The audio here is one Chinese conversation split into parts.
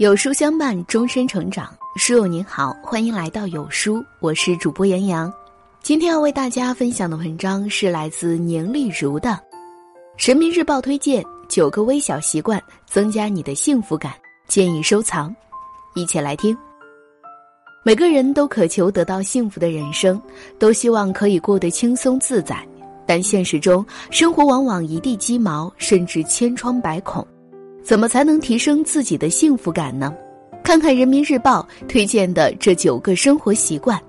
有书相伴，终身成长。书友您好，欢迎来到有书，我是主播杨洋。今天要为大家分享的文章是来自宁丽如的《人民日报》推荐九个微小习惯增加你的幸福感，建议收藏。一起来听。每个人都渴求得到幸福的人生，都希望可以过得轻松自在，但现实中，生活往往一地鸡毛，甚至千疮百孔。怎么才能提升自己的幸福感呢？看看人民日报推荐的这九个生活习惯，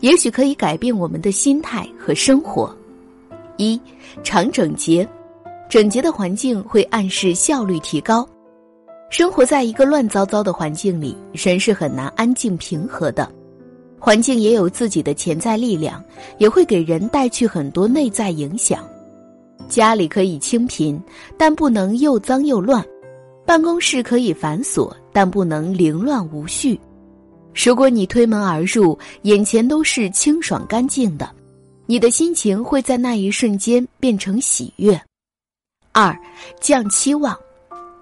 也许可以改变我们的心态和生活。一，常整洁，整洁的环境会暗示效率提高。生活在一个乱糟糟的环境里，人是很难安静平和的。环境也有自己的潜在力量，也会给人带去很多内在影响。家里可以清贫，但不能又脏又乱。办公室可以繁琐，但不能凌乱无序。如果你推门而入，眼前都是清爽干净的，你的心情会在那一瞬间变成喜悦。二，降期望，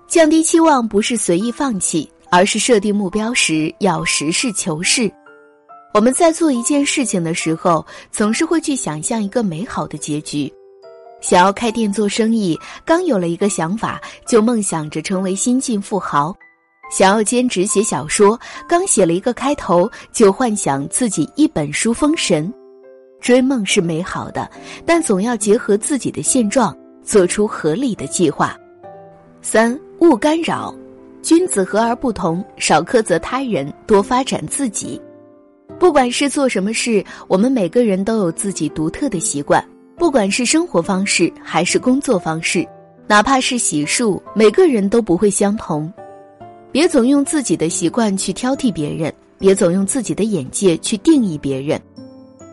降低期望不是随意放弃，而是设定目标时要实事求是。我们在做一件事情的时候，总是会去想象一个美好的结局。想要开店做生意，刚有了一个想法，就梦想着成为新晋富豪；想要兼职写小说，刚写了一个开头，就幻想自己一本书封神。追梦是美好的，但总要结合自己的现状，做出合理的计划。三勿干扰，君子和而不同，少苛责他人，多发展自己。不管是做什么事，我们每个人都有自己独特的习惯。不管是生活方式还是工作方式，哪怕是洗漱，每个人都不会相同。别总用自己的习惯去挑剔别人，别总用自己的眼界去定义别人。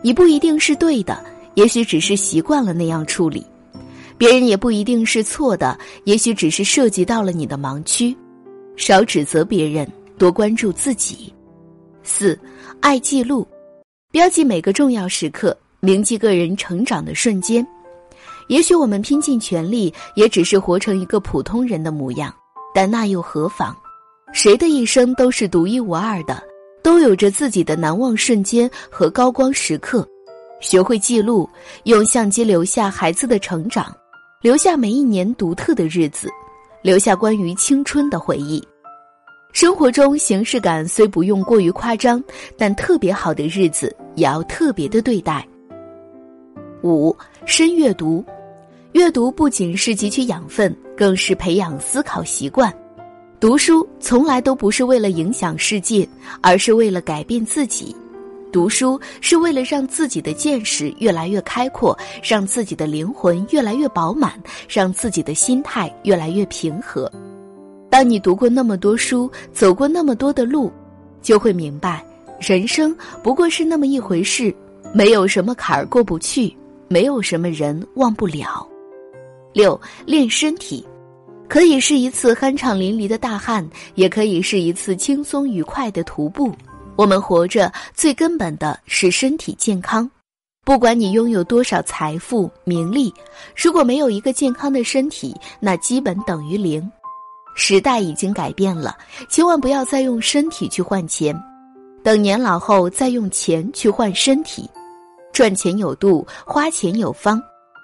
你不一定是对的，也许只是习惯了那样处理；别人也不一定是错的，也许只是涉及到了你的盲区。少指责别人，多关注自己。四，爱记录，标记每个重要时刻。铭记个人成长的瞬间，也许我们拼尽全力，也只是活成一个普通人的模样，但那又何妨？谁的一生都是独一无二的，都有着自己的难忘瞬间和高光时刻。学会记录，用相机留下孩子的成长，留下每一年独特的日子，留下关于青春的回忆。生活中形式感虽不用过于夸张，但特别好的日子也要特别的对待。五深阅读，阅读不仅是汲取养分，更是培养思考习惯。读书从来都不是为了影响世界，而是为了改变自己。读书是为了让自己的见识越来越开阔，让自己的灵魂越来越饱满，让自己的心态越来越平和。当你读过那么多书，走过那么多的路，就会明白，人生不过是那么一回事，没有什么坎儿过不去。没有什么人忘不了。六练身体，可以是一次酣畅淋漓的大汗，也可以是一次轻松愉快的徒步。我们活着最根本的是身体健康。不管你拥有多少财富名利，如果没有一个健康的身体，那基本等于零。时代已经改变了，千万不要再用身体去换钱，等年老后再用钱去换身体。赚钱有度，花钱有方。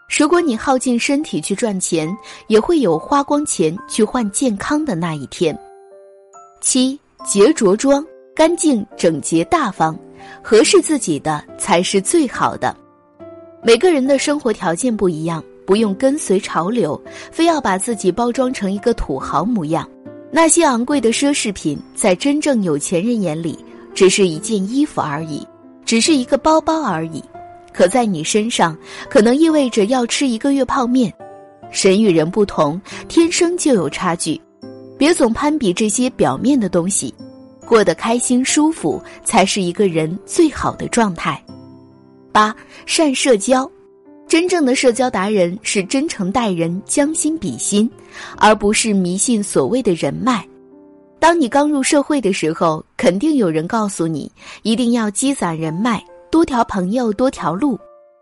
如果你耗尽身体去赚钱，也会有花光钱去换健康的那一天。七洁着装，干净整洁大方，合适自己的才是最好的。每个人的生活条件不一样，不用跟随潮流，非要把自己包装成一个土豪模样。那些昂贵的奢侈品，在真正有钱人眼里，只是一件衣服而已，只是一个包包而已。可在你身上，可能意味着要吃一个月泡面。人与人不同，天生就有差距。别总攀比这些表面的东西，过得开心舒服才是一个人最好的状态。八善社交，真正的社交达人是真诚待人、将心比心，而不是迷信所谓的人脉。当你刚入社会的时候，肯定有人告诉你一定要积攒人脉。多条朋友多条路，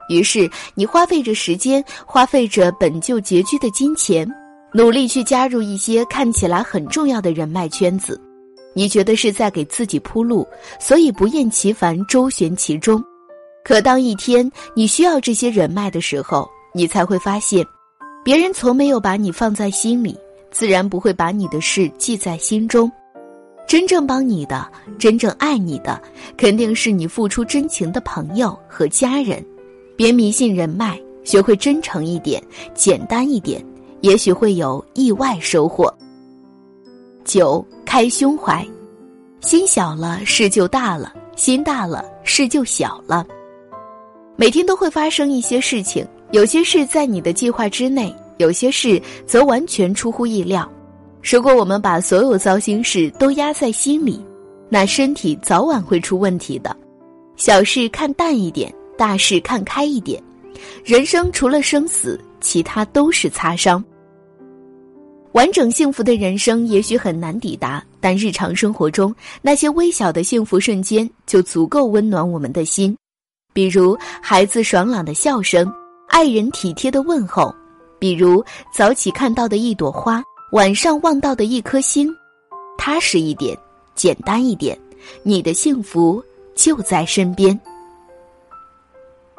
于是你花费着时间，花费着本就拮据的金钱，努力去加入一些看起来很重要的人脉圈子。你觉得是在给自己铺路，所以不厌其烦周旋其中。可当一天你需要这些人脉的时候，你才会发现，别人从没有把你放在心里，自然不会把你的事记在心中。真正帮你的、真正爱你的，肯定是你付出真情的朋友和家人。别迷信人脉，学会真诚一点、简单一点，也许会有意外收获。九，开胸怀，心小了事就大了，心大了事就小了。每天都会发生一些事情，有些事在你的计划之内，有些事则完全出乎意料。如果我们把所有糟心事都压在心里，那身体早晚会出问题的。小事看淡一点，大事看开一点。人生除了生死，其他都是擦伤。完整幸福的人生也许很难抵达，但日常生活中那些微小的幸福瞬间就足够温暖我们的心。比如孩子爽朗的笑声，爱人体贴的问候；比如早起看到的一朵花。晚上望到的一颗星，踏实一点，简单一点，你的幸福就在身边。